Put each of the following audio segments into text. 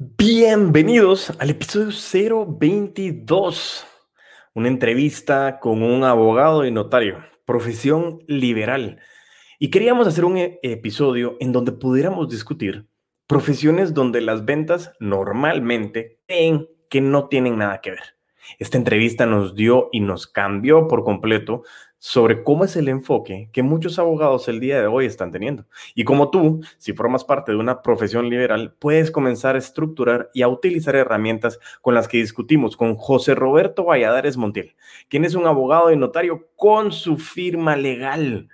Bienvenidos al episodio 022, una entrevista con un abogado y notario, profesión liberal. Y queríamos hacer un e- episodio en donde pudiéramos discutir profesiones donde las ventas normalmente creen que no tienen nada que ver. Esta entrevista nos dio y nos cambió por completo sobre cómo es el enfoque que muchos abogados el día de hoy están teniendo. Y como tú, si formas parte de una profesión liberal, puedes comenzar a estructurar y a utilizar herramientas con las que discutimos con José Roberto Valladares Montiel, quien es un abogado y notario con su firma legal.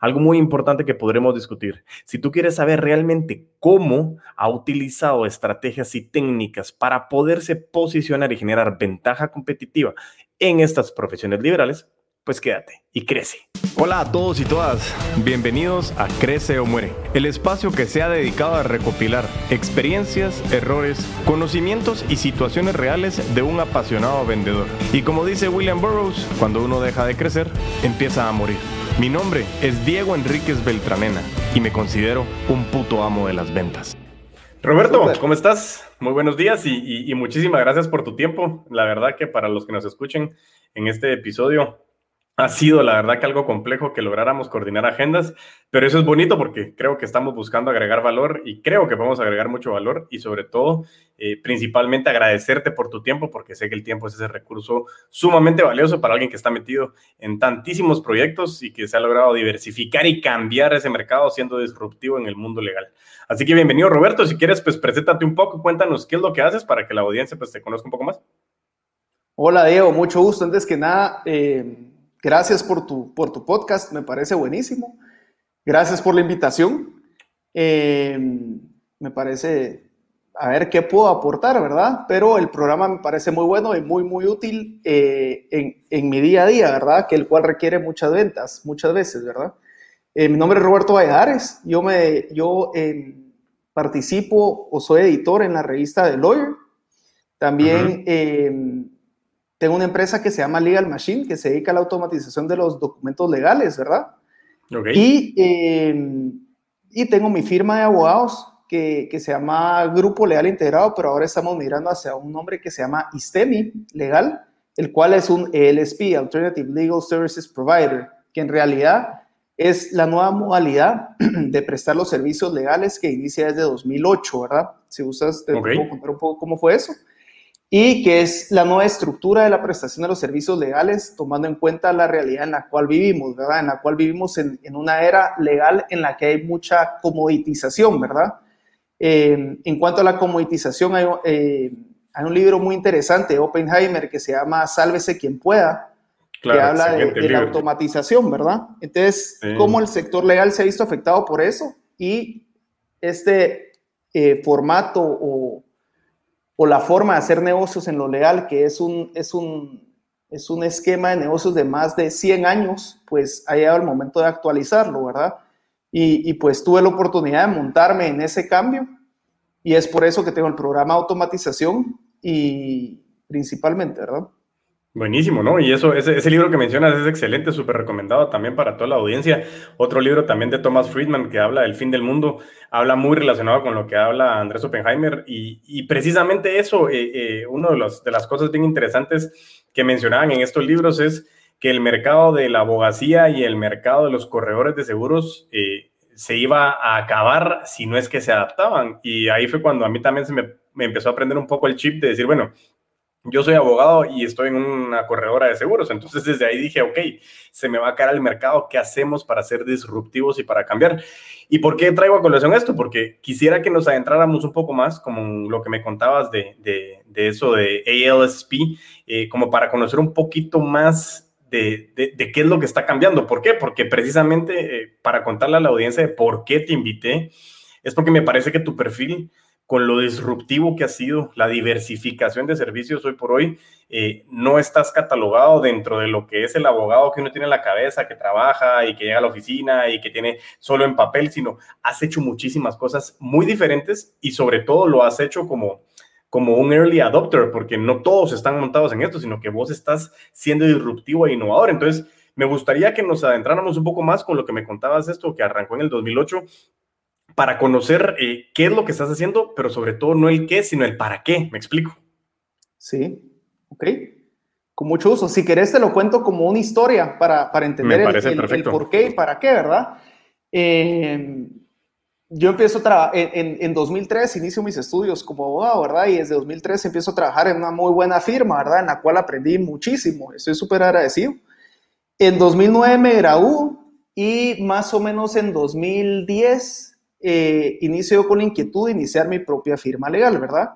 Algo muy importante que podremos discutir. Si tú quieres saber realmente cómo ha utilizado estrategias y técnicas para poderse posicionar y generar ventaja competitiva en estas profesiones liberales, pues quédate y crece. Hola a todos y todas, bienvenidos a Crece o Muere, el espacio que se ha dedicado a recopilar experiencias, errores, conocimientos y situaciones reales de un apasionado vendedor. Y como dice William Burroughs, cuando uno deja de crecer, empieza a morir. Mi nombre es Diego Enríquez Beltranena y me considero un puto amo de las ventas. Roberto. ¿cómo estás? Muy buenos días y, y, y muchísimas gracias por tu tiempo. La verdad que para los que nos escuchen en este episodio, ha sido la verdad que algo complejo que lográramos coordinar agendas, pero eso es bonito porque creo que estamos buscando agregar valor y creo que podemos agregar mucho valor y sobre todo, eh, principalmente agradecerte por tu tiempo porque sé que el tiempo es ese recurso sumamente valioso para alguien que está metido en tantísimos proyectos y que se ha logrado diversificar y cambiar ese mercado siendo disruptivo en el mundo legal. Así que bienvenido Roberto, si quieres pues preséntate un poco, cuéntanos qué es lo que haces para que la audiencia pues te conozca un poco más. Hola Diego, mucho gusto. Antes que nada, eh Gracias por tu, por tu podcast, me parece buenísimo. Gracias por la invitación. Eh, me parece, a ver qué puedo aportar, ¿verdad? Pero el programa me parece muy bueno y muy, muy útil eh, en, en, mi día a día, ¿verdad? Que el cual requiere muchas ventas, muchas veces, ¿verdad? Eh, mi nombre es Roberto Valladares, yo, me, yo participo o soy editor en la revista The Lawyer. También... Uh -huh tengo una empresa que se llama Legal Machine, que se dedica a la automatización de los documentos legales, ¿verdad? Okay. Y, eh, y tengo mi firma de abogados que, que, se llama Grupo Legal Integrado, pero ahora estamos migrando hacia un nombre que se llama ISTEMI Legal, el cual es un ELSP, Alternative Legal Services Provider, que en realidad es la nueva modalidad de prestar los servicios legales que inicia desde 2008, ¿verdad? Si gustas, te okay. puedo contar un poco cómo fue eso y que es la nueva estructura de la prestación de los servicios legales, tomando en cuenta la realidad en la cual vivimos, ¿verdad? En la cual vivimos en, en una era legal en la que hay mucha comoditización, ¿verdad? Eh, en cuanto a la comoditización, hay, eh, hay, un libro muy interesante de Oppenheimer que se llama Sálvese quien pueda, claro, que habla de, de la automatización, ¿verdad? Entonces, sí. cómo el sector legal se ha visto afectado por eso y este eh, formato o o la forma de hacer negocios en lo legal, que es un, es un, es un esquema de negocios de más de 100 años, pues ha llegado el momento de actualizarlo, ¿verdad? Y, y, pues tuve la oportunidad de montarme en ese cambio y es por eso que tengo el programa de automatización y principalmente, ¿verdad? Buenísimo, ¿no? Y eso, ese, ese, libro que mencionas es excelente, súper recomendado también para toda la audiencia. Otro libro también de Thomas Friedman que habla del fin del mundo, habla muy relacionado con lo que habla Andrés Oppenheimer y, y precisamente eso, eh, eh, una de, de las cosas bien interesantes que mencionaban en estos libros es que el mercado de la abogacía y el mercado de los corredores de seguros eh, se iba a acabar si no es que se adaptaban. Y ahí fue cuando a mí también se me, me empezó a aprender un poco el chip de decir, bueno, yo soy abogado y estoy en una corredora de seguros, entonces desde ahí dije, ok, se me va a caer el mercado, ¿qué hacemos para ser disruptivos y para cambiar? ¿Y por qué traigo a colación esto? Porque quisiera que nos adentráramos un poco más, como lo que me contabas de, de, de eso de ALSP, eh, como para conocer un poquito más de, de, de, qué es lo que está cambiando. ¿Por qué? Porque precisamente eh, para contarle a la audiencia de por qué te invité, es porque me parece que tu perfil con lo disruptivo que ha sido la diversificación de servicios hoy por hoy, eh, no estás catalogado dentro de lo que es el abogado que uno tiene en la cabeza, que trabaja y que llega a la oficina y que tiene solo en papel, sino has hecho muchísimas cosas muy diferentes y sobre todo lo has hecho como, como un early adopter, porque no todos están montados en esto, sino que vos estás siendo disruptivo e innovador. Entonces, me gustaría que nos adentráramos un poco más con lo que me contabas esto, que arrancó en el 2008 para conocer eh, qué es lo que estás haciendo, pero sobre todo no el qué, sino el para qué. ¿Me explico? Sí, ok. Con mucho gusto. Si querés, te lo cuento como una historia para, para entender el, por qué y para qué, ¿verdad? Eh, yo empiezo a en, en, 2003, inicio mis estudios como abogado, ¿verdad? Y desde 2003 empiezo a trabajar en una muy buena firma, ¿verdad? En la cual aprendí muchísimo. Estoy súper agradecido. En 2009 me gradué y más o menos en 2010 eh, inicio con la inquietud de iniciar mi propia firma legal, ¿verdad?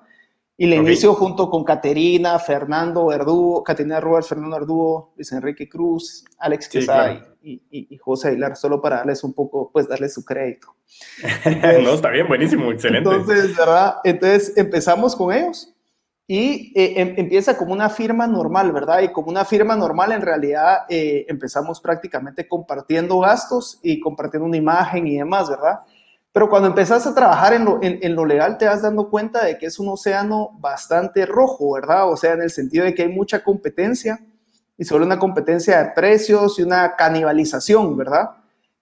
Y la inicio junto con Caterina, Fernando Verdugo, Caterina Rubén, Fernando Verdugo, Luis Enrique Cruz, Alex Quesada y, José Aguilar, solo para darles un poco, pues darles su crédito. no, está bien, buenísimo, excelente. Entonces, ¿verdad? Entonces empezamos con ellos y eh, em, empieza como una firma normal, ¿verdad? Y como una firma normal, en realidad eh, empezamos prácticamente compartiendo gastos y compartiendo una imagen y demás, ¿verdad? Pero cuando empezás a trabajar en lo, legal te vas dando cuenta de que es un océano bastante rojo, ¿verdad? O sea, en el sentido de que hay mucha competencia y solo una competencia de precios y una canibalización, ¿verdad?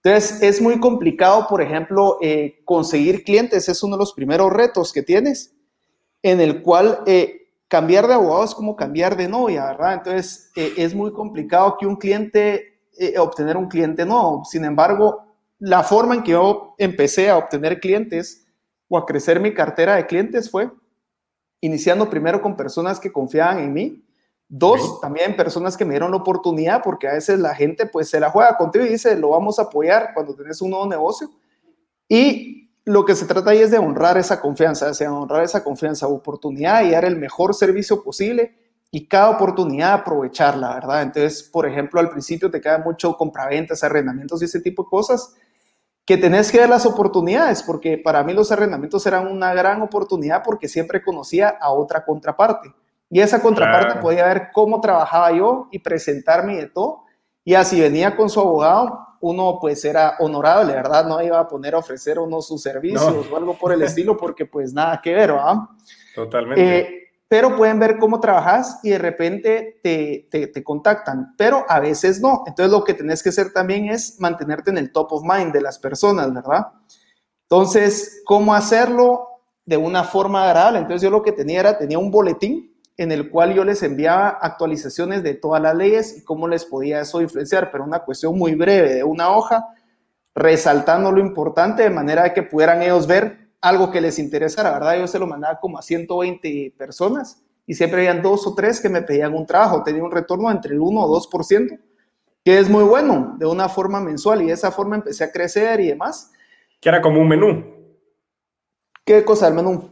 Entonces, es muy complicado, por ejemplo, eh, conseguir clientes, es uno de los primeros retos que tienes, en el cual eh, cambiar de abogado es como cambiar de novia, ¿verdad? Entonces, eh, es muy complicado que un cliente, obtener un cliente nuevo. Sin embargo, la forma en que yo empecé a obtener clientes o a crecer mi cartera de clientes fue iniciando primero con personas que confiaban en mí. Dos, también personas que me dieron la oportunidad, porque a veces la gente pues se la juega contigo y dice, lo vamos a apoyar cuando tienes un nuevo negocio. Y lo que se trata ahí es de honrar esa confianza, o sea, honrar esa confianza, oportunidad y dar el mejor servicio posible y cada oportunidad aprovecharla, ¿verdad? Entonces, por ejemplo, al principio te queda mucho compraventas, arrendamientos y ese tipo de cosas que tenés que ver las oportunidades, porque para mí los arrendamientos eran una gran oportunidad porque siempre conocía a otra contraparte. Y esa contraparte podía ver cómo trabajaba yo y presentarme de todo. Y así venía con su abogado, uno pues era honorable, ¿verdad? No iba a poner a ofrecer uno sus servicios o algo por el estilo porque pues nada que ver, ¿verdad? Totalmente. Eh, pero pueden ver cómo trabajas y de repente te, te, contactan, pero a veces no. Entonces lo que tenés que hacer también es mantenerte en el top of mind de las personas, ¿verdad? Entonces, ¿cómo hacerlo de una forma agradable? Entonces yo lo que tenía era, tenía un boletín en el cual yo les enviaba actualizaciones de todas las leyes y cómo les podía eso influenciar, pero una cuestión muy breve de una hoja, resaltando lo importante de manera que pudieran ellos ver algo que les interesara, ¿verdad? Yo se lo mandaba como a 120 personas y siempre habían dos o tres que me pedían un trabajo, tenía un retorno entre el 1 o 2%, que es muy bueno, de una forma mensual y de esa forma empecé a crecer y demás. Que era como un menú. ¿Qué cosa el menú?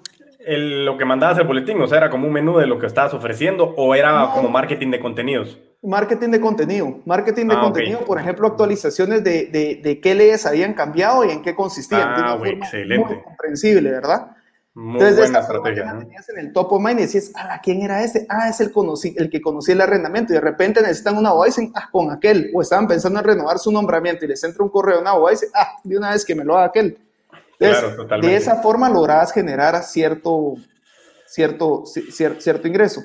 Lo que mandabas el boletín, o sea, era como un menú de lo que estabas ofreciendo o era como marketing de contenidos. Marketing de contenido. Marketing de ah, contenido, por ejemplo, actualizaciones de, de, de, qué leyes habían cambiado y en qué consistían. Ah, excelente. Muy comprensible, ¿verdad? Muy Entonces, buena estrategia. tenías en el top of mind y decías, ah, ¿quién era ese? Ah, es el, conocí, el que conocía el arrendamiento. Y de repente necesitan una abogada y dicen, ah, con aquel. O estaban pensando en renovar su nombramiento y les entra un correo a una abogada y dicen, ah, de una vez que me lo haga aquel. Entonces, claro, de esa forma lograbas generar cierto, cierto, cierto ingreso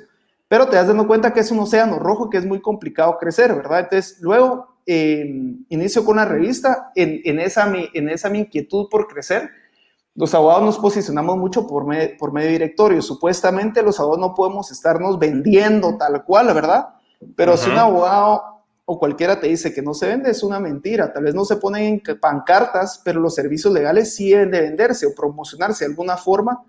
pero te das dando cuenta que es un océano rojo que es muy complicado crecer, ¿verdad? Entonces, luego em, inicio con la revista, en, en, esa, en esa mi inquietud por crecer, los abogados nos posicionamos mucho por, por medio directorio. Supuestamente los abogados no podemos estarnos vendiendo tal cual, ¿verdad? Pero si un abogado o cualquiera te dice que no se vende, es una mentira. Tal vez no se ponen en pancartas, pero los servicios legales sí deben de venderse o promocionarse de alguna forma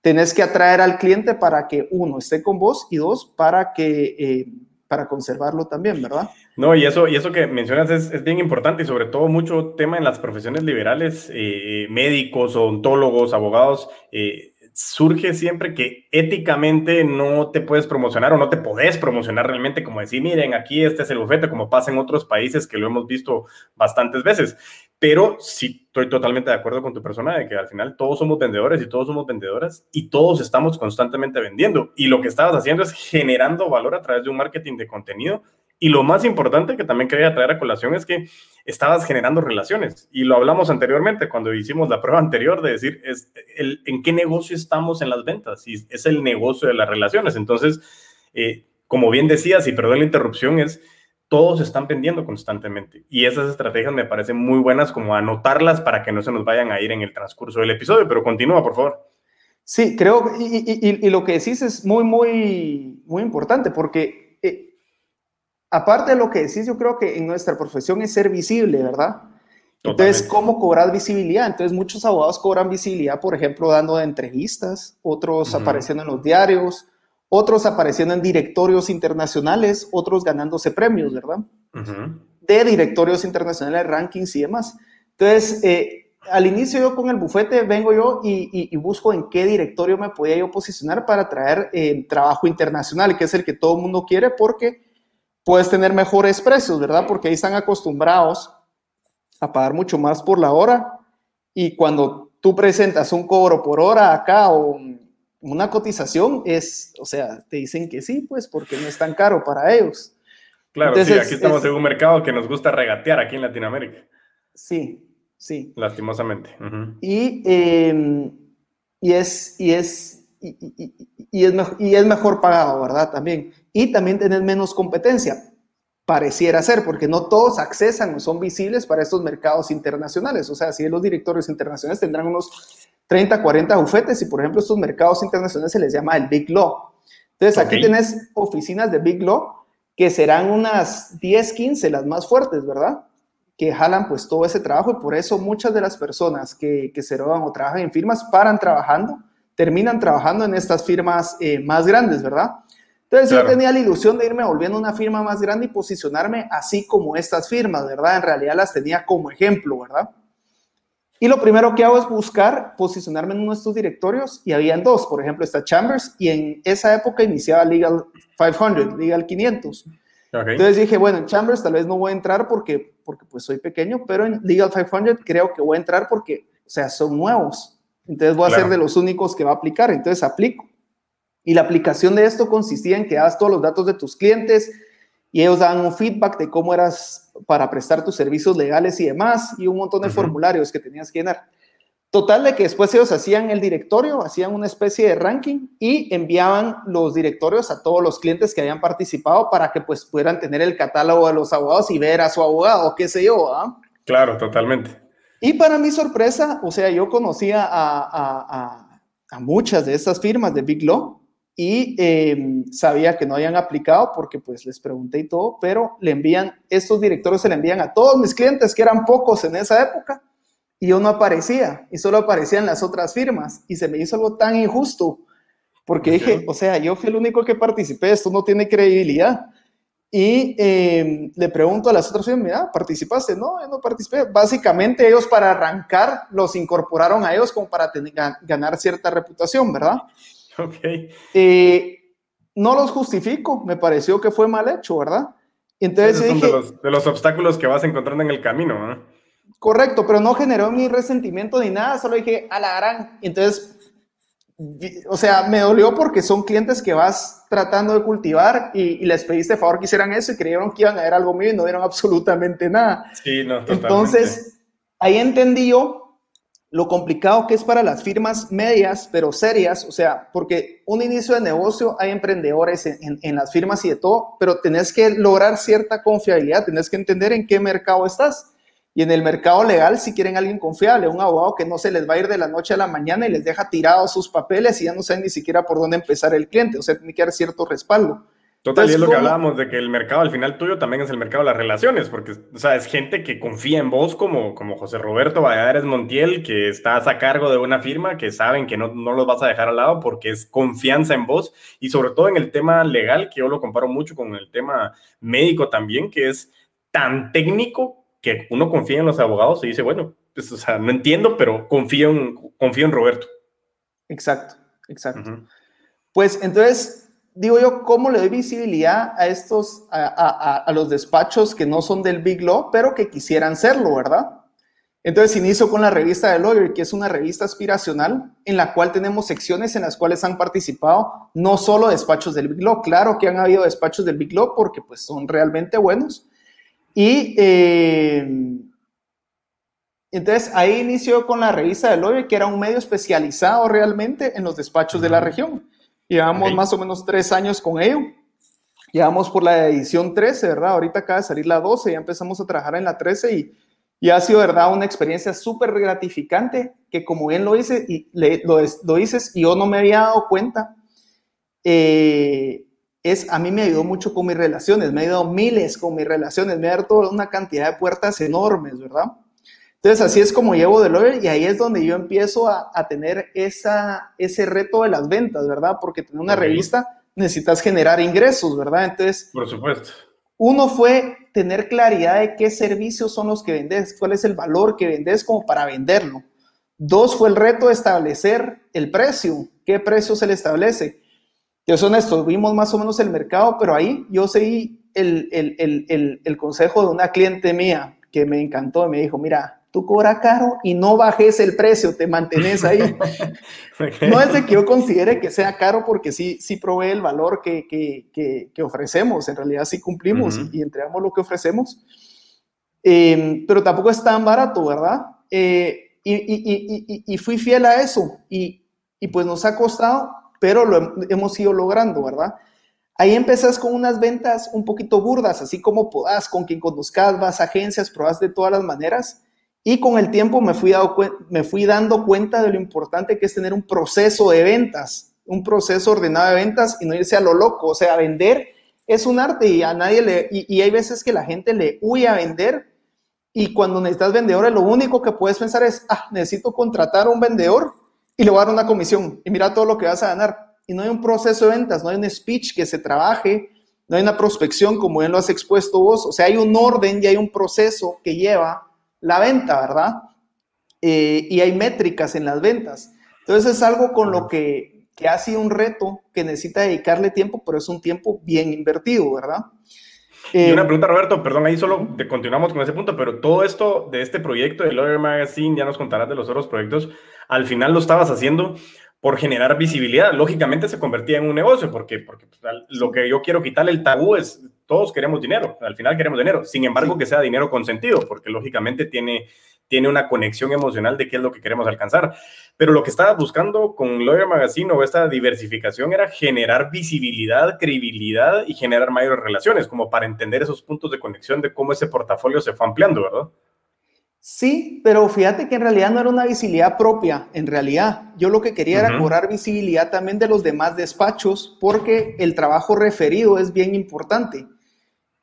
tenés que atraer al cliente para que uno esté con vos y dos para que eh, para conservarlo también, ¿verdad? No, y eso, y eso que mencionas es, es bien importante y sobre todo mucho tema en las profesiones liberales, eh, médicos, odontólogos, abogados, eh, surge siempre que éticamente no te puedes promocionar o no te podés promocionar realmente como decir, miren, aquí este es el bufete, como pasa en otros países que lo hemos visto bastantes veces. Pero sí estoy totalmente de acuerdo con tu persona de que al final todos somos vendedores y todos somos vendedoras y todos estamos constantemente vendiendo. Y lo que estabas haciendo es generando valor a través de un marketing de contenido. Y lo más importante que también quería traer a colación es que estabas generando relaciones. Y lo hablamos anteriormente cuando hicimos la prueba anterior de decir es el, en qué negocio estamos en las ventas. Y es el negocio de las relaciones. Entonces, eh, como bien decías, y perdón la interrupción, es todos están vendiendo constantemente. Y esas estrategias me parecen muy buenas como anotarlas para que no se nos vayan a ir en el transcurso del episodio, pero continúa, por favor. Sí, creo, y, lo que decís es muy, muy, muy importante, porque aparte de lo que decís, yo creo que en nuestra profesión es ser visible, ¿verdad? Entonces, ¿cómo cobrar visibilidad? Entonces, muchos abogados cobran visibilidad, por ejemplo, dando entrevistas, otros apareciendo en los diarios, otros apareciendo en directorios internacionales, otros ganándose premios, ¿verdad? De directorios internacionales, rankings y demás. Entonces, eh, al inicio yo con el bufete vengo yo y, busco en qué directorio me podía yo posicionar para traer eh, trabajo internacional, que es el que todo el mundo quiere porque puedes tener mejores precios, ¿verdad? Porque ahí están acostumbrados a pagar mucho más por la hora y cuando tú presentas un cobro por hora acá o una cotización es, o sea, te dicen que sí, pues porque no es tan caro para ellos. Claro, sí, aquí estamos en un mercado que nos gusta regatear aquí en Latinoamérica. Sí, sí. Lastimosamente. y, em, y, es, y, es, y, es, y es mejor pagado, ¿verdad? También. Y también tenés menos competencia pareciera ser, porque no todos accesan o son visibles para estos mercados internacionales. O sea, si los directorios internacionales tendrán unos 30, 40 bufetes y, por ejemplo, estos mercados internacionales se les llama el Big Law. Entonces, aquí tenés oficinas de Big Law que serán unas 10, 15, las más fuertes, ¿verdad? Que jalan pues todo ese trabajo y por eso muchas de las personas que, que se roban o trabajan en firmas paran trabajando, terminan trabajando en estas firmas eh, más grandes, ¿verdad? Entonces yo tenía la ilusión de irme volviendo una firma más grande y posicionarme así como estas firmas, ¿verdad? En realidad las tenía como ejemplo, ¿verdad? Y lo primero que hago es buscar posicionarme en uno de estos directorios y habían dos, por ejemplo, está Chambers y en esa época iniciaba Legal 500, Legal 500. Entonces dije, bueno, en Chambers tal vez no voy a entrar porque, porque pues soy pequeño, pero en Legal 500 creo que voy a entrar porque, o sea, son nuevos. Entonces voy a ser de los únicos que va a aplicar. Entonces aplico. Y la aplicación de esto consistía en que das todos los datos de tus clientes y ellos daban un feedback de cómo eras para prestar tus servicios legales y demás, y un montón de formularios que tenías que llenar. Total de que después ellos hacían el directorio, hacían una especie de ranking y enviaban los directorios a todos los clientes que habían participado para que pues pudieran tener el catálogo de los abogados y ver a su abogado, qué sé yo. ¿ah? Claro, totalmente. Y para mi sorpresa, o sea, yo conocía a, a, a muchas de estas firmas de Big Law y em, sabía que no habían aplicado porque pues les pregunté y todo, pero le envían, estos directores se le envían a todos mis clientes, que eran pocos en esa época, y yo no aparecía, y solo aparecían las otras firmas, y se me hizo algo tan injusto, porque dije, o sea, yo fui el único que participé, esto no tiene credibilidad. Y em, le pregunto a las otras mira, ¿participaste? No, yo no participé. Básicamente ellos para arrancar los incorporaron a ellos como para tener, ganar cierta reputación, ¿verdad? Ok. Eh, no los justifico, me pareció que fue mal hecho, ¿verdad? entonces dije, de, los, de, los, obstáculos que vas encontrando en el camino, ¿no? Correcto, pero no generó mi resentimiento ni nada, solo dije, a la gran. Entonces, o sea, me dolió porque son clientes que vas tratando de cultivar y, les pediste favor que hicieran eso y creyeron que iban a ver algo mío y no vieron absolutamente nada. Sí, no, totalmente. Entonces, ahí entendí yo lo complicado que es para las firmas medias, pero serias, o sea, porque un inicio de negocio hay emprendedores en, las firmas y de todo, pero tenés que lograr cierta confiabilidad, tenés que entender en qué mercado estás. Y en el mercado legal, si quieren alguien confiable, un abogado que no se les va a ir de la noche a la mañana y les deja tirados sus papeles y ya no saben ni siquiera por dónde empezar el cliente, o sea, tiene que haber cierto respaldo. Total, y es lo que hablábamos de que el mercado al final tuyo también es el mercado de las relaciones, porque, o sea, es gente que confía en vos como, como José Roberto Valladares Montiel, que estás a cargo de una firma, que saben que no, no los vas a dejar al lado porque es confianza en vos, y sobre todo en el tema legal, que yo lo comparo mucho con el tema médico también, que es tan técnico que uno confía en los abogados y dice, bueno, pues, o sea, no entiendo, pero confío en, confío en Roberto. Exacto, exacto. Pues entonces digo yo, ¿cómo le doy visibilidad a estos, a, los despachos que no son del Big Law, pero que quisieran serlo, verdad? Entonces inicio con la revista de Lawyer, que es una revista aspiracional en la cual tenemos secciones en las cuales han participado no solo despachos del Big Law, claro que han habido despachos del Big Law porque pues son realmente buenos. Y eh, entonces ahí inició con la revista de Lawyer, que era un medio especializado realmente en los despachos de la región. Llevamos más o menos tres años con ello. Llevamos por la edición 13, ¿verdad? Ahorita acaba de salir la 12, ya empezamos a trabajar en la 13 y, y ha sido, ¿verdad? Una experiencia súper gratificante que como bien lo, hice, y lo, lo, dices y yo no me había dado cuenta, eh, es, a mí me ayudó mucho con mis relaciones, me ha ayudado miles con mis relaciones, me ha abierto una cantidad de puertas enormes, ¿verdad? Entonces, así es como llevo de lawyer y ahí es donde yo empiezo a, a, tener esa, ese reto de las ventas, ¿verdad? Porque tener una revista necesitas generar ingresos, ¿verdad? Entonces, por supuesto. Uno fue tener claridad de qué servicios son los que vendes, cuál es el valor que vendes como para venderlo. Dos fue el reto de establecer el precio, qué precio se le establece. Yo soy honesto, vimos más o menos el mercado, pero ahí yo seguí el, el, el, el consejo de una cliente mía que me encantó y me dijo, mira, tú cobras caro y no bajes el precio, te mantienes ahí. No es de que yo considere que sea caro porque sí, sí provee el valor que, que, que, ofrecemos, en realidad sí cumplimos y, entregamos lo que ofrecemos, em, pero tampoco es tan barato, ¿verdad? Eh, y, y, y, fui fiel a eso y, pues nos ha costado, pero lo hemos ido logrando, ¿verdad? Ahí empezás con unas ventas un poquito burdas, así como podás, con quien conozcas, vas a agencias, probas de todas las maneras y con el tiempo me fui, dando cuenta de lo importante que es tener un proceso de ventas, un proceso ordenado de ventas y no irse a lo loco. O sea, vender es un arte y a nadie le, y, hay veces que la gente le huye a vender y cuando necesitas vendedores lo único que puedes pensar es, ah, necesito contratar a un vendedor y le voy a dar una comisión y mira todo lo que vas a ganar. Y no hay un proceso de ventas, no hay un speech que se trabaje, no hay una prospección como bien lo has expuesto vos. O sea, hay un orden y hay un proceso que lleva la venta, ¿verdad? Eh, y hay métricas en las ventas. Entonces es algo con lo que, que, ha sido un reto que necesita dedicarle tiempo, pero es un tiempo bien invertido, ¿verdad? Y una eh, pregunta, Roberto, perdón, ahí solo te continuamos con ese punto, pero todo esto de este proyecto de Lawyer Magazine, ya nos contarás de los otros proyectos, al final lo estabas haciendo por generar visibilidad. Lógicamente se convertía en un negocio, porque, porque pues, lo que yo quiero quitarle el tabú es, todos queremos dinero, al final queremos dinero, sin embargo que sea dinero con sentido, porque lógicamente tiene, tiene una conexión emocional de qué es lo que queremos alcanzar. Pero lo que estaba buscando con Lawyer Magazine o esta diversificación era generar visibilidad, credibilidad y generar mayores relaciones, como para entender esos puntos de conexión de cómo ese portafolio se fue ampliando, ¿verdad? Sí, pero fíjate que en realidad no era una visibilidad propia, en realidad. Yo lo que quería era cobrar visibilidad también de los demás despachos, porque el trabajo referido es bien importante.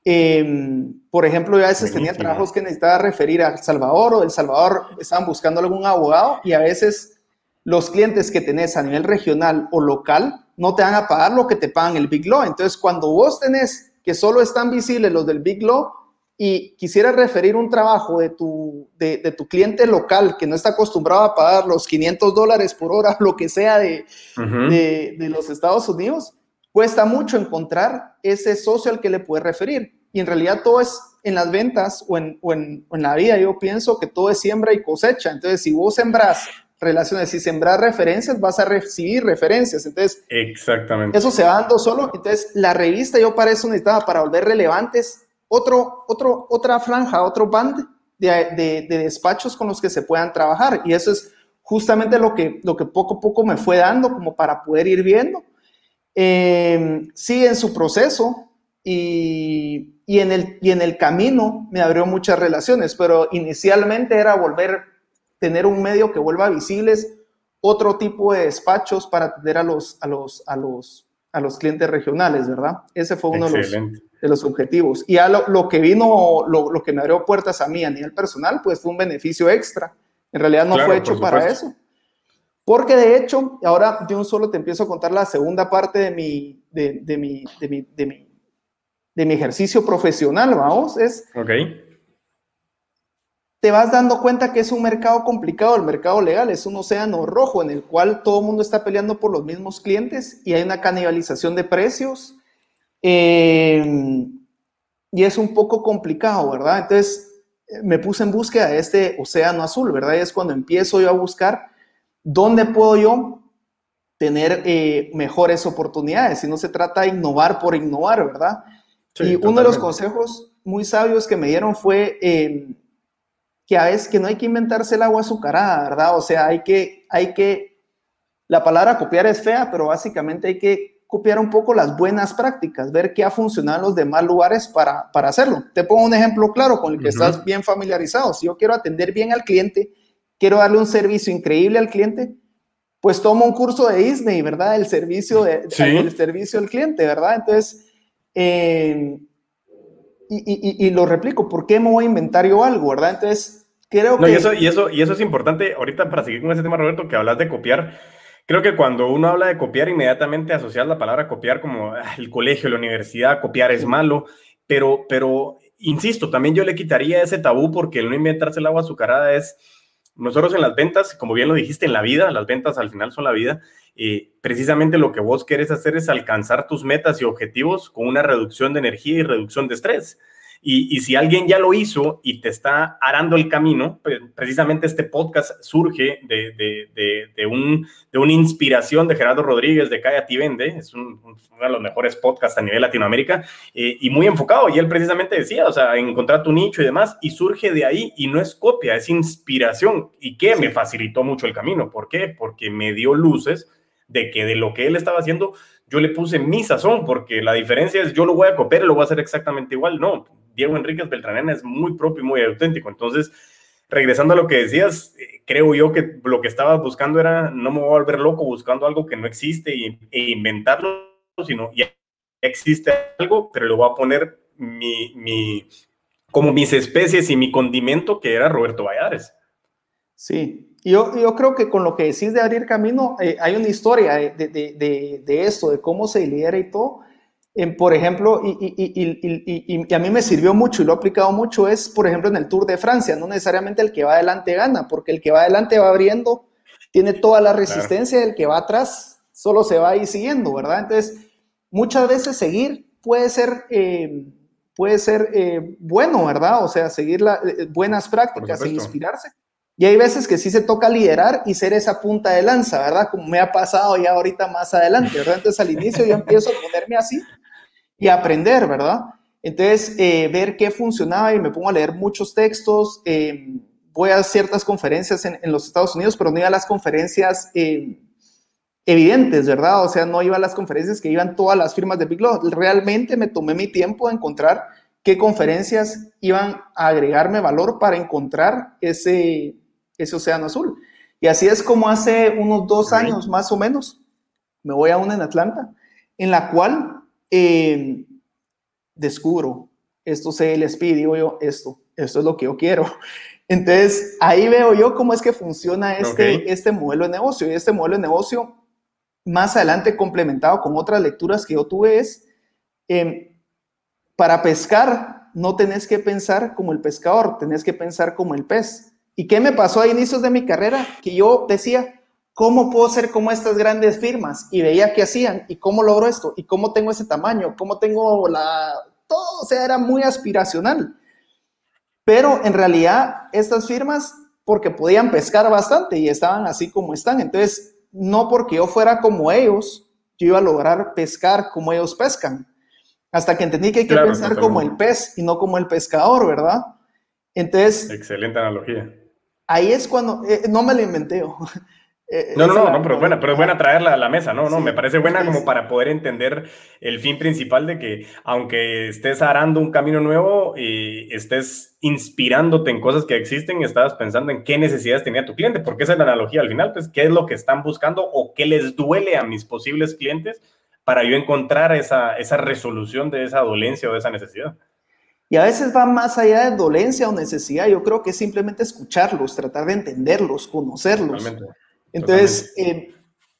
Em, por ejemplo, yo a veces tenía trabajos que necesitaba referir a El Salvador o El Salvador estaban buscando algún abogado y a veces los clientes que tenés a nivel regional o local no te van a pagar lo que te pagan el Big Law. Entonces, cuando vos tenés que solo están visibles los del Big Law, y quisiera referir un trabajo de tu, de, tu cliente local que no está acostumbrado a pagar los 500 dólares por hora, lo que sea de, de, los Estados Unidos, cuesta mucho encontrar ese socio al que le puedes referir. Y en realidad todo es en las ventas o en, o en, en la vida, yo pienso que todo es siembra y cosecha. Entonces, si vos sembras relaciones, si sembras referencias, vas a recibir referencias. Entonces, exactamente. Eso se va dando solo. Entonces, la revista yo para eso necesitaba, para volver relevantes otro, otro, otra franja, otro band de, de, despachos con los que se puedan trabajar. Y eso es justamente lo que, lo que poco a poco me fue dando como para poder ir viendo. Eh, sigue en su proceso y, y, en el, y en el camino me abrió muchas relaciones, pero inicialmente era volver, tener un medio que vuelva visibles otro tipo de despachos para atender a los, a los, a los, a los clientes regionales, ¿verdad? Ese fue uno de los, de los objetivos. Y a lo, que vino, lo, lo, que me abrió puertas a mí a nivel personal, pues fue un beneficio extra. En realidad no fue hecho para eso. Porque de hecho, ahora de un solo te empiezo a contar la segunda parte de mi, de, de mi, de mi, de mi, de mi ejercicio profesional, vamos, es... Ok. Te vas dando cuenta que es un mercado complicado, el mercado legal es un océano rojo en el cual todo el mundo está peleando por los mismos clientes y hay una canibalización de precios, Em, y es un poco complicado, ¿verdad? Entonces me puse en búsqueda de este océano azul, ¿verdad? Y es cuando empiezo yo a buscar dónde puedo yo tener eh, mejores oportunidades. Si no se trata de innovar por innovar, ¿verdad? Y uno de los consejos muy sabios que me dieron fue em, que a veces que no hay que inventarse el agua azucarada, ¿verdad? O sea, hay que, hay que, la palabra copiar es fea, pero básicamente hay que copiar un poco las buenas prácticas, ver qué ha funcionado en los demás lugares para, para hacerlo. Te pongo un ejemplo claro con el que estás bien familiarizado. Si yo quiero atender bien al cliente, quiero darle un servicio increíble al cliente, pues tomo un curso de Disney, ¿verdad? El servicio, de, el servicio al cliente, ¿verdad? Entonces, eh, y, y, lo replico, ¿por qué me voy a inventar yo algo, verdad? Entonces, creo que... Y eso, y, eso, y eso es importante, ahorita para seguir con ese tema, Roberto, que hablas de copiar, creo que cuando uno habla de copiar, inmediatamente asocias la palabra copiar como ah, el colegio, la universidad, copiar es malo, pero, pero, insisto, también yo le quitaría ese tabú porque el no inventarse el agua azucarada es nosotros en las ventas, como bien lo dijiste, en la vida, las ventas al final son la vida, y precisamente lo que vos querés hacer es alcanzar tus metas y objetivos con una reducción de energía y reducción de estrés. Y, si alguien ya lo hizo y te está arando el camino, pues, precisamente este podcast surge de, de, de, un, de una inspiración de Gerardo Rodríguez de Cállate y Vende, es uno de los mejores podcasts a nivel Latinoamérica eh, y muy enfocado. Y él precisamente decía, o sea, encontrar tu nicho y demás, y surge de ahí y no es copia, es inspiración. ¿Y que me facilitó mucho el camino? ¿Por qué? Porque me dio luces de que de lo que él estaba haciendo, yo le puse mi sazón, porque la diferencia es yo lo voy a copiar y lo voy a hacer exactamente igual. No, Diego Enríquez Beltranena es muy propio y muy auténtico. Entonces, regresando a lo que decías, eh, creo yo que lo que estaba buscando era no me voy a volver loco buscando algo que no existe y, e inventarlo, sino ya existe algo, pero le voy a poner mi, mi, como mis especies y mi condimento que era Roberto Valladares. Sí, yo, yo creo que con lo que decís de abrir camino, eh, hay una historia de, de, de, de, esto, de cómo se lidera y todo, por ejemplo, y, a mí me sirvió mucho y lo he aplicado mucho, es, por ejemplo, en el Tour de Francia, no necesariamente el que va adelante gana, porque el que va adelante va abriendo, tiene toda la resistencia, del que va atrás solo se va ahí siguiendo, ¿verdad? Entonces, muchas veces seguir puede ser, eh, puede ser eh, bueno, ¿verdad? O sea, seguir las eh, buenas prácticas e inspirarse. Y hay veces que sí se toca liderar y ser esa punta de lanza, ¿verdad? Como me ha pasado ya ahorita más adelante, ¿verdad? Entonces al inicio yo empiezo a ponerme así y aprender, ¿verdad? Entonces, eh, ver qué funcionaba y me pongo a leer muchos textos. Eh, voy a ciertas conferencias en, los Estados Unidos, pero no iba a las conferencias eh, evidentes, ¿verdad? O sea, no iba a las conferencias que iban todas las firmas de Big Law. Realmente me tomé mi tiempo a encontrar qué conferencias iban a agregarme valor para encontrar ese, ese océano azul. Y así es como hace unos dos años más o menos, me voy a una en Atlanta, en la cual eh, descubro, esto pide, digo yo, esto, esto es lo que yo quiero. Entonces, ahí veo yo cómo es que funciona este, este modelo de negocio. Y este modelo de negocio, más adelante complementado con otras lecturas que yo tuve, es, em, para pescar, no tenés que pensar como el pescador, tenés que pensar como el pez. ¿Y qué me pasó a inicios de mi carrera? Que yo decía, ¿Cómo puedo ser como estas grandes firmas? Y veía qué hacían y cómo logro esto y cómo tengo ese tamaño, cómo tengo la... Todo, o sea, era muy aspiracional. Pero en realidad estas firmas, porque podían pescar bastante y estaban así como están, entonces no porque yo fuera como ellos, yo iba a lograr pescar como ellos pescan. Hasta que entendí que hay que pensar como el pez y no como el pescador, ¿verdad? Entonces... Excelente analogía. Ahí es cuando, eh, no me lo inventé. Eh, no, no, no, no, pero es buena, pero es buena traerla a la mesa, ¿no? No, me parece buena como para poder entender el fin principal de que aunque estés arando un camino nuevo y estés inspirándote en cosas que existen, estabas pensando en qué necesidades tenía tu cliente, porque esa es la analogía al final, pues qué es lo que están buscando o qué les duele a mis posibles clientes para yo encontrar esa, esa resolución de esa dolencia o de esa necesidad. Y a veces va más allá de dolencia o necesidad, yo creo que es simplemente escucharlos, tratar de entenderlos, conocerlos. Totalmente entonces, eh,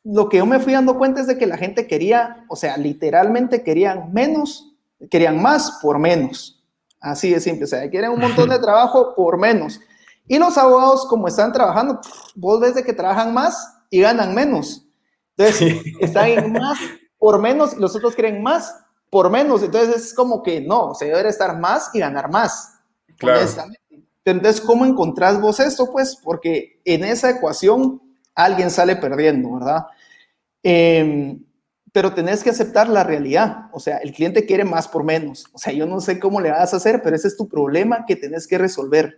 lo que yo me fui dando cuenta es de que la gente quería, o sea, literalmente querían menos, querían más por menos. Así de simple, o sea, quieren un montón de trabajo por menos. Y los abogados, como están trabajando, vos ves de que trabajan más y ganan menos. Entonces, están en más por menos y los otros quieren más por menos. Entonces, es como que no, se debe estar más y ganar más. Claro. Entonces, ¿cómo encontrás vos esto? Pues porque en esa ecuación alguien sale perdiendo, ¿verdad? Em, pero tenés que aceptar la realidad. O sea, el cliente quiere más por menos. O sea, yo no sé cómo le vas a hacer, pero ese es tu problema que tenés que resolver.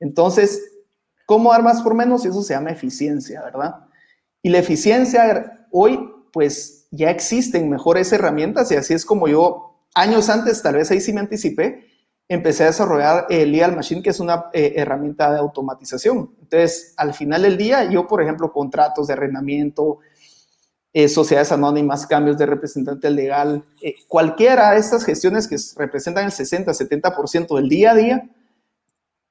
Entonces, ¿cómo dar más por menos? Eso se llama eficiencia, ¿verdad? Y la eficiencia hoy, pues, ya existen mejores herramientas y así es como yo, años antes, tal vez ahí sí me anticipé, empecé a desarrollar el Legal Machine, que es una eh, herramienta de automatización. Entonces, al final del día, yo, por ejemplo, contratos de arrendamiento, eh, sociedades anónimas, cambios de representante legal, eh, cualquiera de estas gestiones que representan el 60-70% del día a día,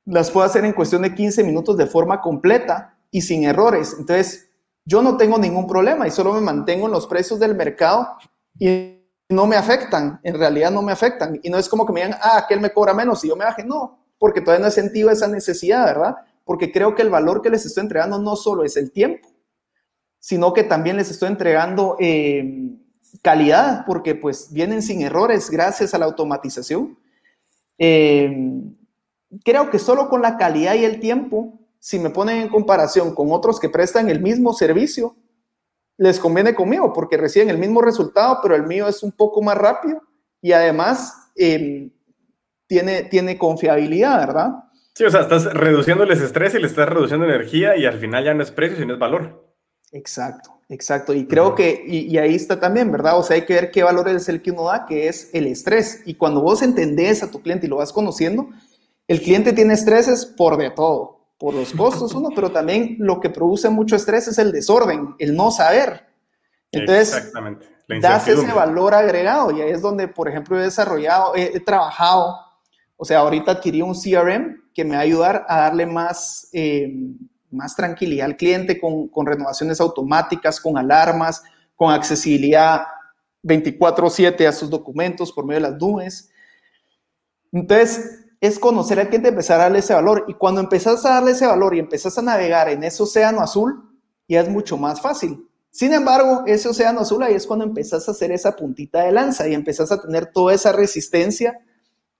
las puedo hacer en cuestión de 15 minutos de forma completa y sin errores. Entonces, yo no tengo ningún problema y solo me mantengo en los precios del mercado y no me afectan, en realidad no me afectan. Y no es como que me digan, ah, aquel me cobra menos y yo me baje. No, porque todavía no he sentido esa necesidad, ¿verdad? Porque creo que el valor que les estoy entregando no solo es el tiempo, sino que también les estoy entregando eh, calidad, porque pues vienen sin errores gracias a la automatización. Eh, creo que solo con la calidad y el tiempo, si me ponen en comparación con otros que prestan el mismo servicio, les conviene conmigo porque reciben el mismo resultado, pero el mío es un poco más rápido y además em, tiene, tiene confiabilidad, ¿verdad? Sí, o sea, estás reduciéndoles estrés y le estás reduciendo energía y al final ya no es precio, sino es valor. Exacto, exacto. Y creo que, y, y, ahí está también, ¿verdad? O sea, hay que ver qué valor es el que uno da, que es el estrés. Y cuando vos entendés a tu cliente y lo vas conociendo, el cliente tiene estreses por de todo por los costos, uno, pero también lo que produce mucho estrés es el desorden, el no saber. Entonces, Exactamente. das ese valor agregado y ahí es donde, por ejemplo, he desarrollado, he, trabajado, o sea, ahorita adquirí un CRM que me va a ayudar a darle más, eh, más tranquilidad al cliente con, con renovaciones automáticas, con alarmas, con accesibilidad 24/7 a sus documentos por medio de las nubes. Entonces, es conocer al cliente, empezar a darle ese valor. Y cuando empezás a darle ese valor y empezás a navegar en ese océano azul, ya es mucho más fácil. Sin embargo, ese océano azul ahí es cuando empezás a hacer esa puntita de lanza y empezás a tener toda esa resistencia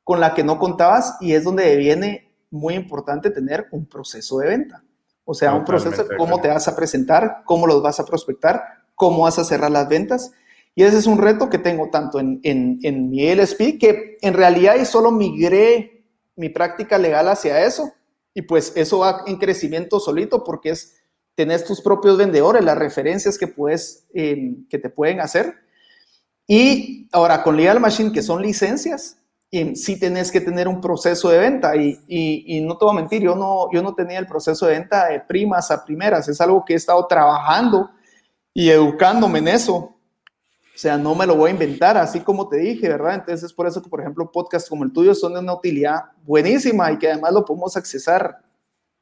con la que no contabas y es donde viene muy importante tener un proceso de venta. O sea, un proceso de cómo te vas a presentar, cómo los vas a prospectar, cómo vas a cerrar las ventas. Y ese es un reto que tengo tanto en, en, en mi LSP, que en realidad solo migré mi práctica legal hacia eso. Y pues eso va en crecimiento solito porque es, tenés tus propios vendedores, las referencias que, puedes, em, que te pueden hacer. Y ahora con Legal Machine, que son licencias, y sí tenés que tener un proceso de venta. Y, y, no te voy a mentir, yo no, yo no tenía el proceso de venta de primas a primeras. Es algo que he estado trabajando y educándome en eso o sea, no me lo voy a inventar, así como te dije, ¿verdad? Entonces es por eso que, por ejemplo, podcasts como el tuyo son de una utilidad buenísima y que además lo podemos accesar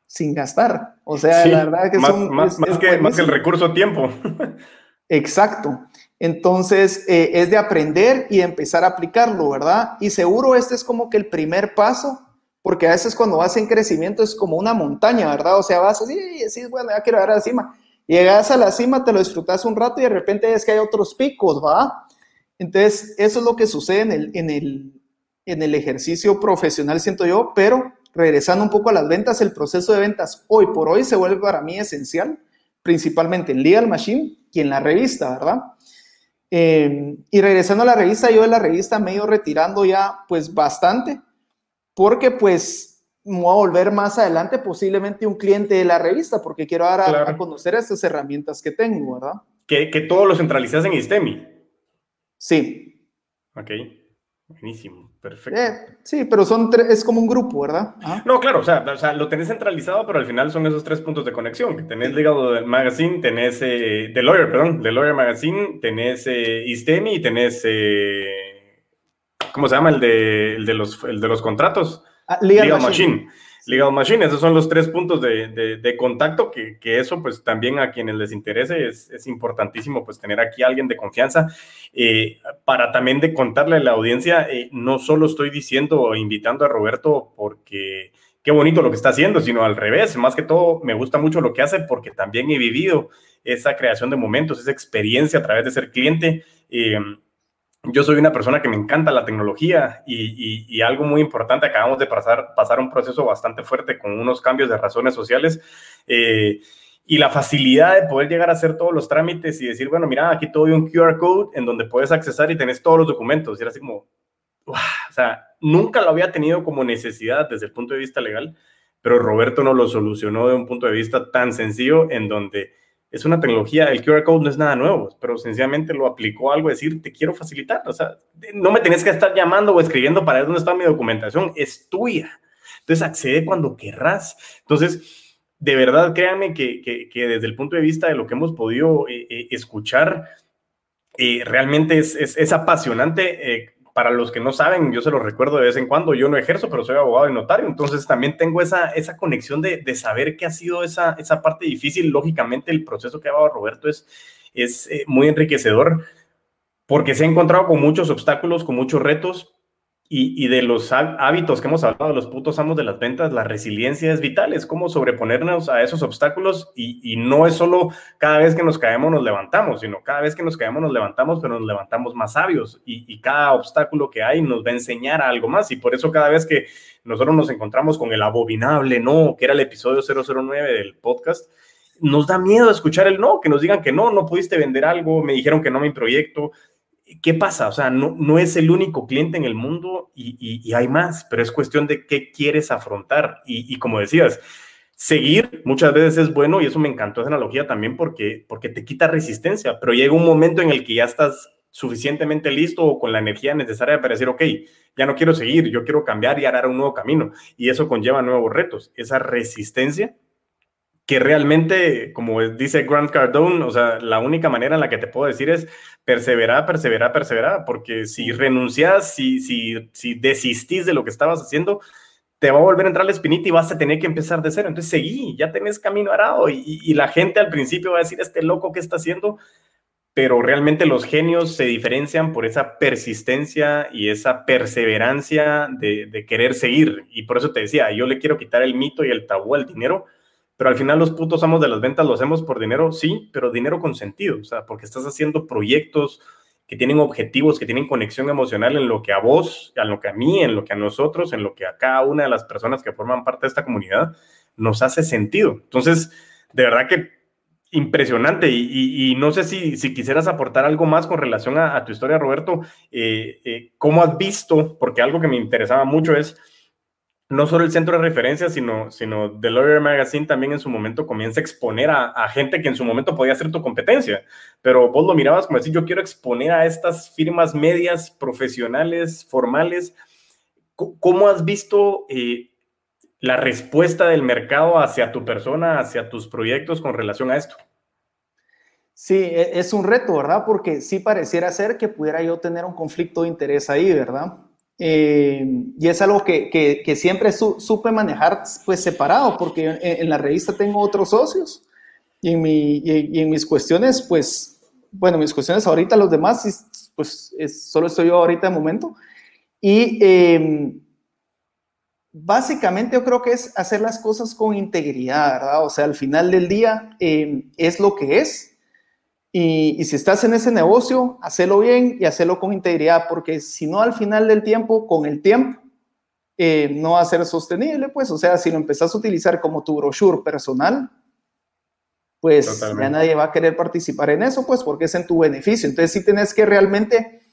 sin gastar. O sea, la verdad que más, son... Más, que, más que el recurso tiempo. Exacto. Entonces, eh, es de aprender y empezar a aplicarlo, ¿verdad? Y seguro este es como que el primer paso, porque a veces cuando vas en crecimiento es como una montaña, ¿verdad? O sea, vas así, y bueno, ya quiero ver a la cima Llegas a la cima, te lo disfrutas un rato y de repente es que hay otros picos, ¿va? Entonces, eso es lo que sucede en el, en el, en el ejercicio profesional, siento yo, pero regresando un poco a las ventas, el proceso de ventas hoy por hoy se vuelve para mí esencial, principalmente en Legal Machine y en la revista, ¿verdad? Eh, y regresando a la revista, yo de la revista me he ido retirando ya pues bastante, porque pues me voy a volver más adelante posiblemente un cliente de la revista porque quiero dar a, conocer estas herramientas que tengo, ¿verdad? Que, que todo lo centralizas en Istemi. Sí. Ok, buenísimo, perfecto. Eh, sí, pero son es como un grupo, ¿verdad? No, claro, o sea, o sea, lo tenés centralizado, pero al final son esos tres puntos de conexión. Que tenés ligado del magazine, tenés eh, The Lawyer, perdón, The Lawyer Magazine, tenés eh, Istemi y tenés, eh, ¿cómo se llama? El de, el de, los, el de los contratos. Ah, Legal, Machine. Legal Machine, esos son los tres puntos de, de, contacto que, que, eso pues también a quienes les interese es, es importantísimo pues tener aquí a alguien de confianza eh, para también de contarle a la audiencia, eh, no solo estoy diciendo o invitando a Roberto porque qué bonito lo que está haciendo, sino al revés, más que todo me gusta mucho lo que hace porque también he vivido esa creación de momentos, esa experiencia a través de ser cliente. Eh, yo soy una persona que me encanta la tecnología y, algo muy importante, acabamos de pasar, un proceso bastante fuerte con unos cambios de razones sociales eh, y la facilidad de poder llegar a hacer todos los trámites y decir, bueno, mira, aquí todo hay un QR code en donde puedes accesar y tenés todos los documentos. Y era así como, o sea, nunca lo había tenido como necesidad desde el punto de vista legal, pero Roberto no lo solucionó de un punto de vista tan sencillo en donde es una tecnología, el QR code no es nada nuevo, pero sencillamente lo aplicó algo, decir, te quiero facilitar, o sea, no me tenés que estar llamando o escribiendo para ver dónde está mi documentación, es tuya. Entonces accede cuando querrás. Entonces, de verdad, créanme que, que, desde el punto de vista de lo que hemos podido eh, eh, escuchar, eh, realmente es, es, es apasionante para los que no saben, yo se lo recuerdo de vez en cuando, yo no ejerzo, pero soy abogado y notario, entonces también tengo esa, esa conexión de, de saber qué ha sido esa, esa parte difícil. Lógicamente, el proceso que ha llevado Roberto es, es eh, muy enriquecedor porque se ha encontrado con muchos obstáculos, con muchos retos, y, de los hábitos que hemos hablado, de los putos amos de las ventas, la resiliencia es vital, es como sobreponernos a esos obstáculos y, no es solo cada vez que nos caemos nos levantamos, sino cada vez que nos caemos nos levantamos, pero nos levantamos más sabios y, cada obstáculo que hay nos va a enseñar algo más y por eso cada vez que nosotros nos encontramos con el abominable no, que era el episodio 009 del podcast, nos da miedo escuchar el no, que nos digan que no, no pudiste vender algo, me dijeron que no mi proyecto, ¿qué pasa? O sea, no, no es el único cliente en el mundo y, hay más, pero es cuestión de qué quieres afrontar. Y, como decías, seguir muchas veces es bueno y eso me encantó esa analogía también porque, porque te quita resistencia, pero llega un momento en el que ya estás suficientemente listo o con la energía necesaria para decir, ok, ya no quiero seguir, yo quiero cambiar y arar un nuevo camino. Y eso conlleva nuevos retos. Esa resistencia que realmente, como dice Grant Cardone, o sea, la única manera en la que te puedo decir es perseverar, perseverar, perseverar, porque si renuncias, si, si, si desistís de lo que estabas haciendo, te va a volver a entrar la espinita y vas a tener que empezar de cero. Entonces seguí, ya tenés camino arado y, y, la gente al principio va a decir, este loco que está haciendo, pero realmente los genios se diferencian por esa persistencia y esa perseverancia de, de querer seguir. Y por eso te decía, yo le quiero quitar el mito y el tabú al dinero pero al final los putos amos de las ventas lo hacemos por dinero, sí, pero dinero con sentido, o sea, porque estás haciendo proyectos que tienen objetivos, que tienen conexión emocional en lo que a vos, en lo que a mí, en lo que a nosotros, en lo que a cada una de las personas que forman parte de esta comunidad nos hace sentido. Entonces, de verdad que impresionante y, no sé si, si, quisieras aportar algo más con relación a, tu historia, Roberto, eh, eh, ¿cómo has visto? Porque algo que me interesaba mucho es no solo el centro de referencia, sino, sino The Lawyer Magazine también en su momento comienza a exponer a, gente que en su momento podía ser tu competencia, pero vos lo mirabas como decir, yo quiero exponer a estas firmas medias, profesionales, formales. ¿Cómo has visto eh, la respuesta del mercado hacia tu persona, hacia tus proyectos con relación a esto? Sí, e, es un reto, ¿verdad? Porque sí pareciera ser que pudiera yo tener un conflicto de interés ahí, ¿verdad? Eh, y es algo que, que, siempre supe manejar pues separado, porque en, la revista tengo otros socios y en, mi, y, en mis cuestiones, pues, bueno, mis cuestiones ahorita, los demás, pues solo estoy yo ahorita de momento. Y em, básicamente yo creo que es hacer las cosas con integridad, ¿verdad? O sea, al final del día em, es lo que es y, si estás en ese negocio, hacelo bien y hacelo con integridad, porque si no, al final del tiempo, con el tiempo, eh, no va a ser sostenible, pues, o sea, si lo empezás a utilizar como tu brochure personal, pues ya nadie va a querer participar en eso, pues, porque es en tu beneficio. Entonces, sí tienes que realmente,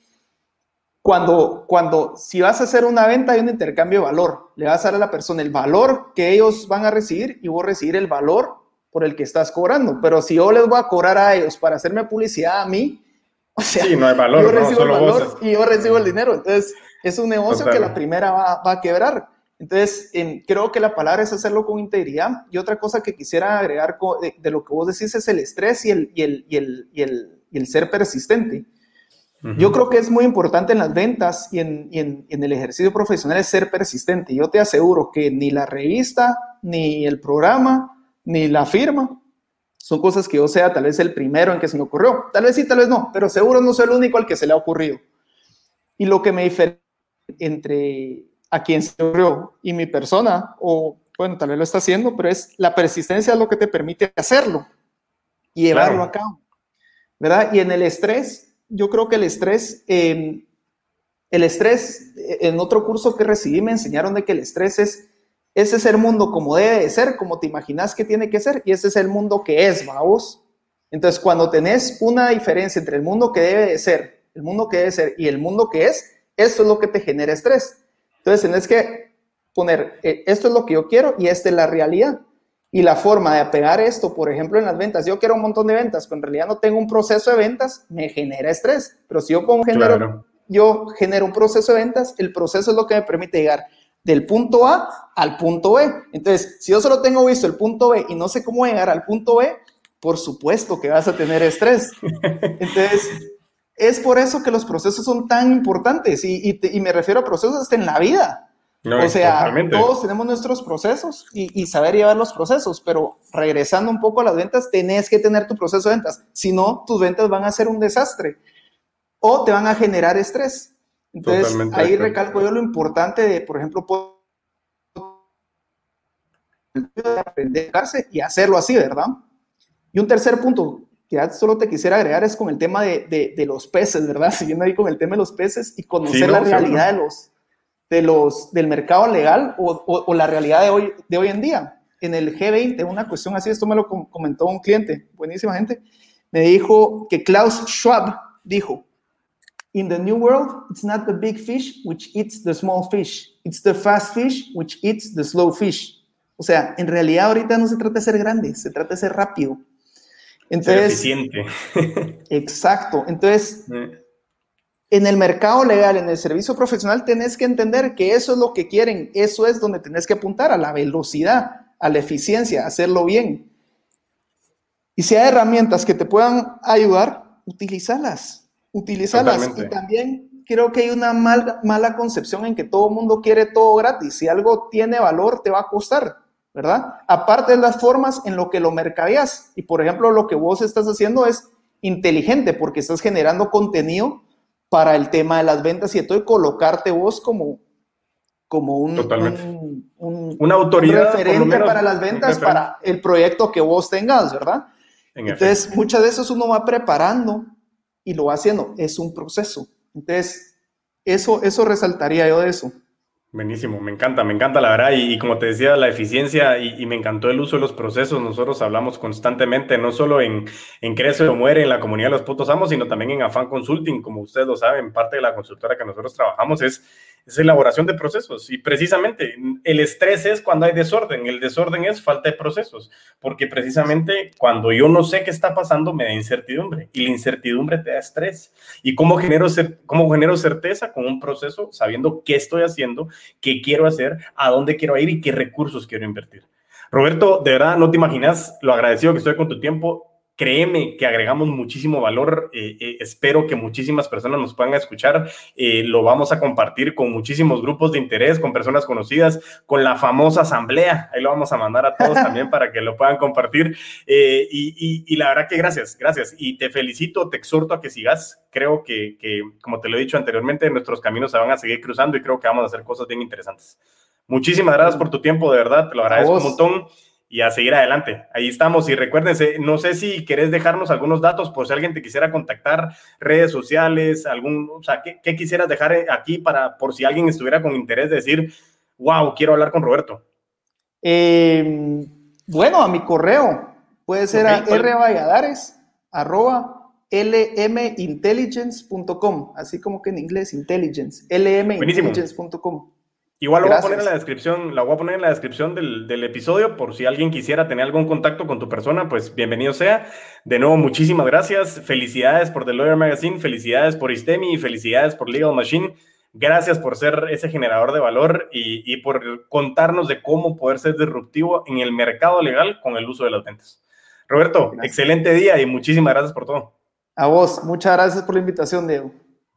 cuando, cuando, si vas a hacer una venta, hay un intercambio de valor. Le vas a dar a la persona el valor que ellos van a recibir y vos recibir el valor por el que estás cobrando. Pero si yo les voy a cobrar a ellos para hacerme publicidad a mí, o sea, no hay valor, yo recibo el valor y yo recibo el dinero. Entonces, es un negocio que la primera va, a quebrar. Entonces, creo que la palabra es hacerlo con integridad. Y otra cosa que quisiera agregar de, lo que vos decís es el estrés y el, y el, y el, y el, y el ser persistente. Yo creo que es muy importante en las ventas y en, y en, en, el ejercicio profesional es ser persistente. Yo te aseguro que ni la revista, ni el programa, ni la firma. Son cosas que yo sea tal vez el primero en que se me ocurrió. Tal vez sí, tal vez no, pero seguro no soy el único al que se le ha ocurrido. Y lo que me diferencia entre a quien se ocurrió y mi persona, o bueno, tal vez lo está haciendo, pero es la persistencia es lo que te permite hacerlo y llevarlo a cabo. ¿Verdad? Y en el estrés, yo creo que el estrés, em, el estrés, en otro curso que recibí me enseñaron de que el estrés es ese es el mundo como debe de ser, como te imaginas que tiene que ser, y ese es el mundo que es, vamos. Entonces, cuando tenés una diferencia entre el mundo que debe de ser, el mundo que debe ser y el mundo que es, eso es lo que te genera estrés. Entonces, tenés que poner, eh, esto es lo que yo quiero y esta es la realidad. Y la forma de apegar esto, por ejemplo, en las ventas, yo quiero un montón de ventas, pero en realidad no tengo un proceso de ventas, me genera estrés. Pero si yo pongo genero, yo genero un proceso de ventas, el proceso es lo que me permite llegar del punto A al punto B. Entonces, si yo solo tengo visto el punto B y no sé cómo llegar al punto B, por supuesto que vas a tener estrés. Entonces, es por eso que los procesos son tan importantes y, me refiero a procesos hasta en la vida. o sea, todos tenemos nuestros procesos y, saber llevar los procesos, pero regresando un poco a las ventas, tenés que tener tu proceso de ventas. Si no, tus ventas van a ser un desastre o te van a generar estrés. Entonces, ahí recalco yo lo importante de, por ejemplo, aprender y hacerlo así, ¿verdad? Y un tercer punto que solo te quisiera agregar es con el tema de, de, los peces, ¿verdad? Siguiendo ahí con el tema de los peces y conocer la realidad de los, de los, del mercado legal o, o, la realidad de hoy, de hoy en día. En el G20, una cuestión así, esto me lo comentó un cliente, buenísima gente, me dijo que Klaus Schwab dijo, In the new world, it's not the big fish which eats the small fish, it's the fast fish which eats the slow fish. O sea, en realidad ahorita no se trata de ser grande, se trata de ser rápido. Entonces, eficiente. exacto. Entonces, en el mercado legal, en el servicio profesional, tenés que entender que eso es lo que quieren, eso es donde tenés que apuntar, a la velocidad, a la eficiencia, a hacerlo bien. Y si hay herramientas que te puedan ayudar, utilízalas, utilízalas. Y también creo que hay una mala concepción en que todo el mundo quiere todo gratis. Si algo tiene valor, te va a costar. ¿verdad? Aparte de las formas en lo que lo mercadeas. Y por ejemplo, lo que vos estás haciendo es inteligente porque estás generando contenido para el tema de las ventas y todo colocarte vos como, como un, un, una autoridad referente para las ventas para el proyecto que vos tengas, ¿verdad? Entonces, muchas veces uno va preparando y lo va haciendo. Es un proceso. Entonces, eso, eso resaltaría yo de eso. Buenísimo, me encanta, me encanta la verdad y, como te decía, la eficiencia y, me encantó el uso de los procesos. Nosotros hablamos constantemente, no solo en, en Crece o Muere, en la comunidad de los putos amos, sino también en Afan Consulting, como ustedes lo saben, parte de la consultora que nosotros trabajamos es es elaboración de procesos. Y precisamente el estrés es cuando hay desorden, el desorden es falta de procesos, porque precisamente cuando yo no sé qué está pasando me da incertidumbre y la incertidumbre te da estrés. ¿Y cómo genero, cómo genero certeza? Con un proceso, sabiendo qué estoy haciendo, qué quiero hacer, a dónde quiero ir y qué recursos quiero invertir. Roberto, de verdad no te imaginas lo agradecido que estoy con tu tiempo créeme que agregamos muchísimo valor. Eh, eh, espero que muchísimas personas nos puedan escuchar. Eh, lo vamos a compartir con muchísimos grupos de interés, con personas conocidas, con la famosa asamblea. Ahí lo vamos a mandar a todos también para que lo puedan compartir. Y, y, la verdad que gracias, gracias. Y te felicito, te exhorto a que sigas. Creo que, que, como te lo he dicho anteriormente, nuestros caminos se van a seguir cruzando y creo que vamos a hacer cosas bien interesantes. Muchísimas gracias por tu tiempo, de verdad, te lo agradezco un montón y a seguir adelante. Ahí estamos. Y recuérdense, no sé si querés dejarnos algunos datos por si alguien te quisiera contactar, redes sociales, algún, o sea, ¿qué, quisieras dejar aquí para, por si alguien estuviera con interés de decir, wow, quiero hablar con Roberto? Em, bueno, a mi correo. Puede ser a rvalladares, arroba lmintelligence.com, así como que en inglés, intelligence, lmintelligence.com. Igual lo voy a poner en la descripción, la voy a poner en la descripción del, episodio por si alguien quisiera tener algún contacto con tu persona, pues bienvenido sea. De nuevo, muchísimas gracias. Felicidades por The Lawyer Magazine, felicidades por Istemi felicidades por Legal Machine. Gracias por ser ese generador de valor y, por contarnos de cómo poder ser disruptivo en el mercado legal con el uso de las ventas. Roberto, excelente día y muchísimas gracias por todo. A vos, muchas gracias por la invitación, Diego.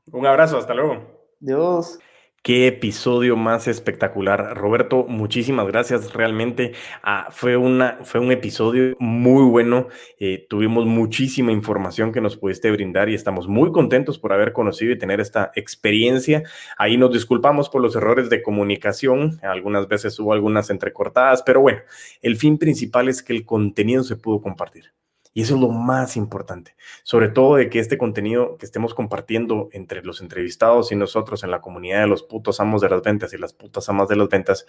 Un abrazo, hasta luego. Dios. Qué episodio más espectacular. Roberto, muchísimas gracias. Realmente ah, fue, una, fue un episodio muy bueno. Eh, tuvimos muchísima información que nos pudiste brindar y estamos muy contentos por haber conocido y tener esta experiencia. Ahí nos disculpamos por los errores de comunicación. Algunas veces hubo algunas entrecortadas, pero bueno, el fin principal es que el contenido se pudo compartir. Y eso es lo más importante, sobre todo de que este contenido que estemos compartiendo entre los entrevistados y nosotros en la comunidad de los putos amos de las ventas y las putas amas de las ventas,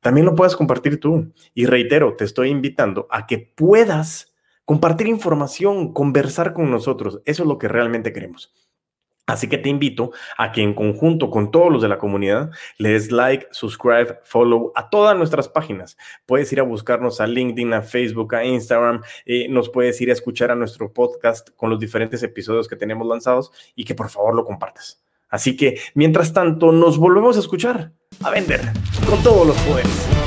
también lo puedas compartir tú. Y reitero, te estoy invitando a que puedas compartir información, conversar con nosotros. Eso es lo que realmente queremos. Así que te invito a que en conjunto con todos los de la comunidad le des like, subscribe, follow a todas nuestras páginas. Puedes ir a buscarnos a LinkedIn, a Facebook, a Instagram. Eh, nos puedes ir a escuchar a nuestro podcast con los diferentes episodios que tenemos lanzados y que por favor lo compartas. Así que, mientras tanto, nos volvemos a escuchar, a vender con todos los poderes.